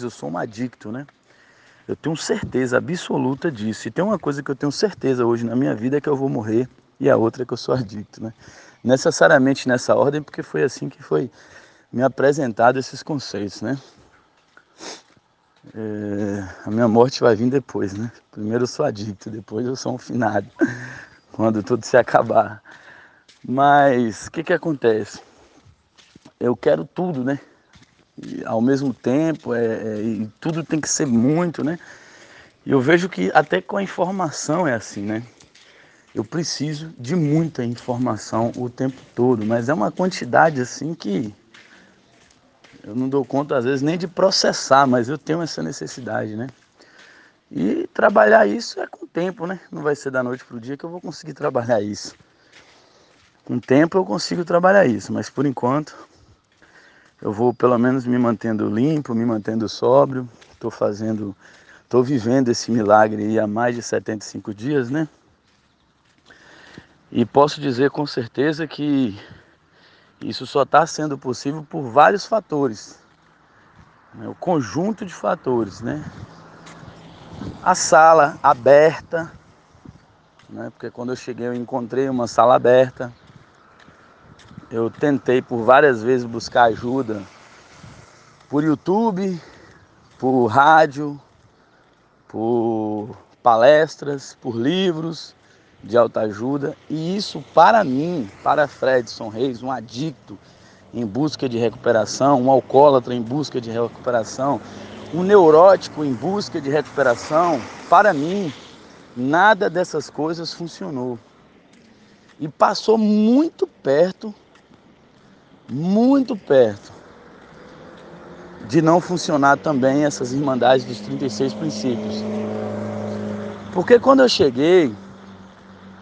eu sou um adicto, né? Eu tenho certeza absoluta disso. E tem uma coisa que eu tenho certeza hoje na minha vida é que eu vou morrer e a outra é que eu sou adicto, né? Necessariamente nessa ordem, porque foi assim que foi me apresentado esses conceitos, né? É, a minha morte vai vir depois, né? Primeiro eu sou adicto, depois eu sou um finado, quando tudo se acabar. Mas o que que acontece? Eu quero tudo, né? E, ao mesmo tempo, é, é, e tudo tem que ser muito, né? E eu vejo que até com a informação é assim, né? Eu preciso de muita informação o tempo todo, mas é uma quantidade assim que eu não dou conta às vezes nem de processar, mas eu tenho essa necessidade, né? E trabalhar isso é com o tempo, né? Não vai ser da noite para o dia que eu vou conseguir trabalhar isso. Com o tempo eu consigo trabalhar isso, mas por enquanto eu vou pelo menos me mantendo limpo, me mantendo sóbrio. Estou fazendo, estou vivendo esse milagre aí há mais de 75 dias, né? E posso dizer com certeza que isso só está sendo possível por vários fatores. Né? O conjunto de fatores, né? A sala aberta, né? Porque quando eu cheguei eu encontrei uma sala aberta. Eu tentei por várias vezes buscar ajuda por YouTube, por rádio, por palestras, por livros de autoajuda. E isso para mim, para Fredson Reis, um adicto em busca de recuperação, um alcoólatra em busca de recuperação, um neurótico em busca de recuperação, para mim, nada dessas coisas funcionou. E passou muito perto muito perto de não funcionar também essas irmandades dos 36 princípios. Porque quando eu cheguei,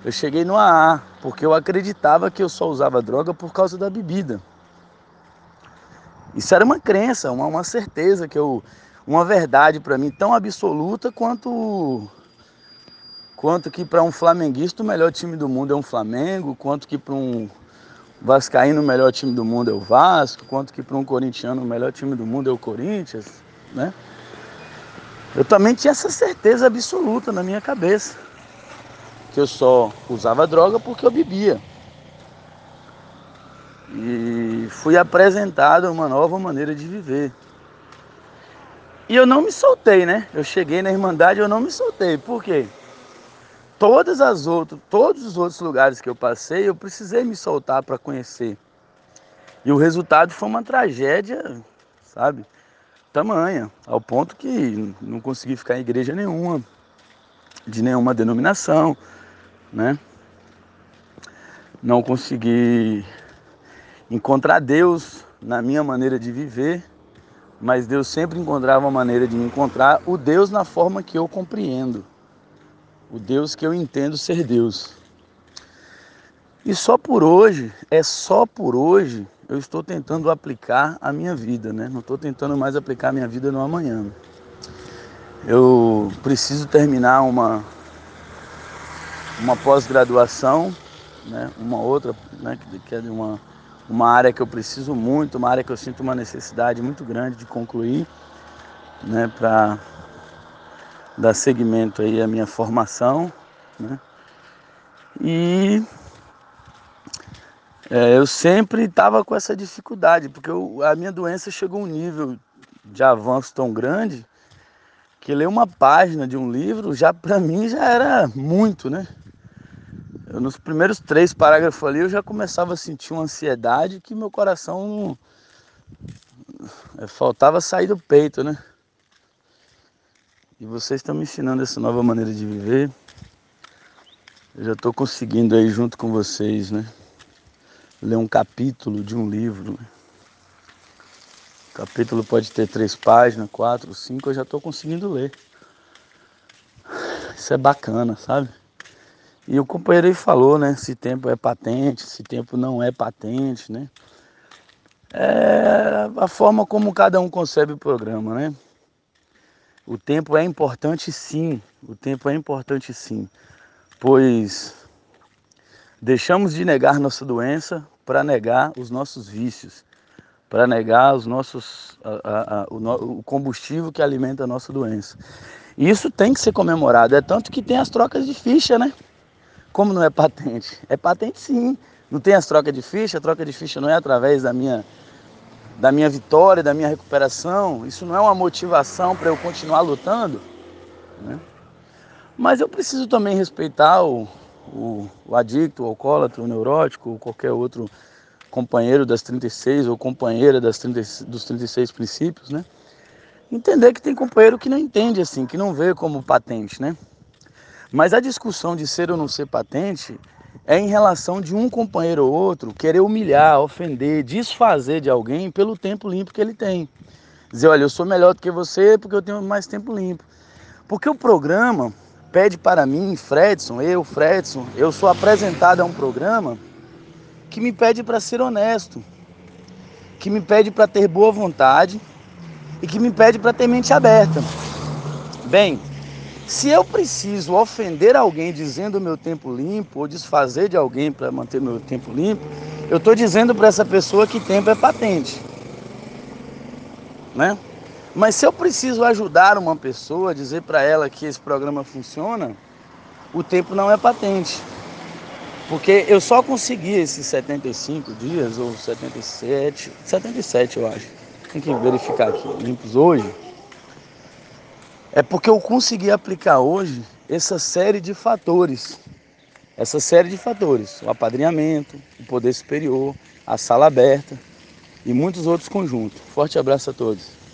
eu cheguei no AA, porque eu acreditava que eu só usava droga por causa da bebida. Isso era uma crença, uma, uma certeza que eu, uma verdade para mim tão absoluta quanto quanto que para um flamenguista o melhor time do mundo é um Flamengo, quanto que para um Vascaíno, o melhor time do mundo é o Vasco, quanto que para um corintiano o melhor time do mundo é o Corinthians, né? Eu também tinha essa certeza absoluta na minha cabeça, que eu só usava droga porque eu bebia. E fui apresentado uma nova maneira de viver. E eu não me soltei, né? Eu cheguei na Irmandade eu não me soltei. Por quê? Todas as outras, todos os outros lugares que eu passei, eu precisei me soltar para conhecer. E o resultado foi uma tragédia, sabe? Tamanha, ao ponto que não consegui ficar em igreja nenhuma, de nenhuma denominação, né? Não consegui encontrar Deus na minha maneira de viver, mas Deus sempre encontrava uma maneira de me encontrar, o Deus na forma que eu compreendo o Deus que eu entendo ser Deus. E só por hoje, é só por hoje, eu estou tentando aplicar a minha vida, né? Não estou tentando mais aplicar a minha vida no amanhã. Eu preciso terminar uma, uma pós-graduação, né? uma outra, né? que é de uma, uma área que eu preciso muito, uma área que eu sinto uma necessidade muito grande de concluir, né? para dar seguimento aí à minha formação, né? E é, eu sempre estava com essa dificuldade, porque eu, a minha doença chegou a um nível de avanço tão grande que ler uma página de um livro já para mim já era muito, né? Eu, nos primeiros três parágrafos ali eu já começava a sentir uma ansiedade que meu coração. É, faltava sair do peito, né? Vocês estão me ensinando essa nova maneira de viver. Eu já estou conseguindo aí junto com vocês, né? Ler um capítulo de um livro. Né? O capítulo pode ter três páginas, quatro, cinco, eu já estou conseguindo ler. Isso é bacana, sabe? E o companheiro aí falou, né? Se tempo é patente, se tempo não é patente, né? É a forma como cada um concebe o programa, né? O tempo é importante sim, o tempo é importante sim, pois deixamos de negar nossa doença para negar os nossos vícios. para negar os nossos, a, a, a, o, combustível que alimenta a nossa doença. E isso tem que ser comemorado. É tanto que tem as trocas de ficha, né? Como não é patente? É patente sim. Não tem as trocas de ficha, a troca de ficha não é através da minha, da minha vitória, da minha recuperação. Isso não é uma motivação para eu continuar lutando. Né? Mas eu preciso também respeitar o, o, o adicto, o alcoólatra, o neurótico, ou qualquer outro companheiro das 36 ou companheira das 30, dos 36 princípios, né? Entender que tem companheiro que não entende assim, que não vê como patente, né? Mas a discussão de ser ou não ser patente é em relação de um companheiro ou outro querer humilhar, ofender, desfazer de alguém pelo tempo limpo que ele tem. Dizer, olha, eu sou melhor do que você porque eu tenho mais tempo limpo. Porque o programa pede para mim, Fredson, eu, Fredson, eu sou apresentado a um programa que me pede para ser honesto, que me pede para ter boa vontade e que me pede para ter mente aberta. Bem, se eu preciso ofender alguém dizendo meu tempo limpo ou desfazer de alguém para manter meu tempo limpo, eu estou dizendo para essa pessoa que tempo é patente. Né? Mas se eu preciso ajudar uma pessoa, dizer para ela que esse programa funciona, o tempo não é patente. Porque eu só consegui esses 75 dias, ou 77, 77 eu acho. Tem que verificar aqui, limpos hoje. É porque eu consegui aplicar hoje essa série de fatores. Essa série de fatores. O apadrinhamento, o poder superior, a sala aberta e muitos outros conjuntos. Forte abraço a todos.